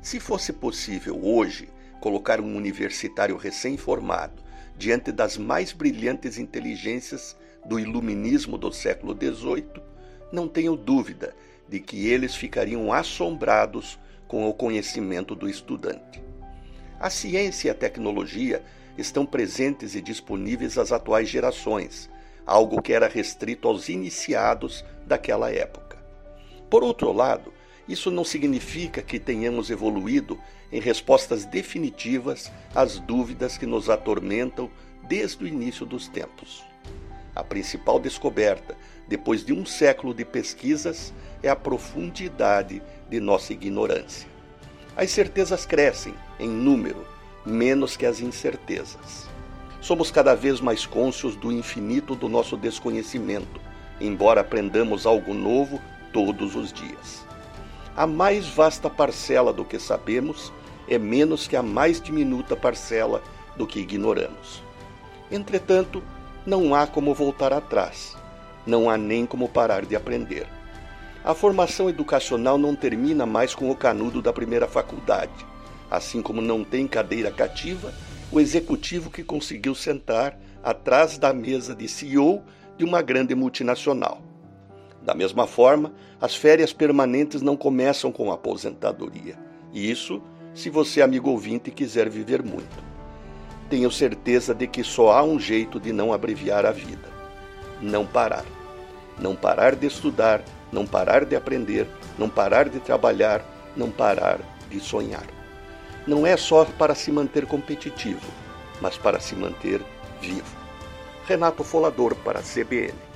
Se fosse possível hoje colocar um universitário recém-formado diante das mais brilhantes inteligências do iluminismo do século XVIII, não tenho dúvida de que eles ficariam assombrados com o conhecimento do estudante. A ciência e a tecnologia estão presentes e disponíveis às atuais gerações, algo que era restrito aos iniciados daquela época. Por outro lado, isso não significa que tenhamos evoluído em respostas definitivas às dúvidas que nos atormentam desde o início dos tempos. A principal descoberta, depois de um século de pesquisas, é a profundidade de nossa ignorância. As certezas crescem em número, menos que as incertezas. Somos cada vez mais cônscios do infinito do nosso desconhecimento, embora aprendamos algo novo todos os dias. A mais vasta parcela do que sabemos é menos que a mais diminuta parcela do que ignoramos. Entretanto, não há como voltar atrás, não há nem como parar de aprender. A formação educacional não termina mais com o canudo da primeira faculdade, assim como não tem cadeira cativa o executivo que conseguiu sentar atrás da mesa de CEO de uma grande multinacional. Da mesma forma, as férias permanentes não começam com a aposentadoria. Isso se você, amigo ouvinte, quiser viver muito. Tenho certeza de que só há um jeito de não abreviar a vida: não parar. Não parar de estudar, não parar de aprender, não parar de trabalhar, não parar de sonhar. Não é só para se manter competitivo, mas para se manter vivo. Renato Folador para a CBN.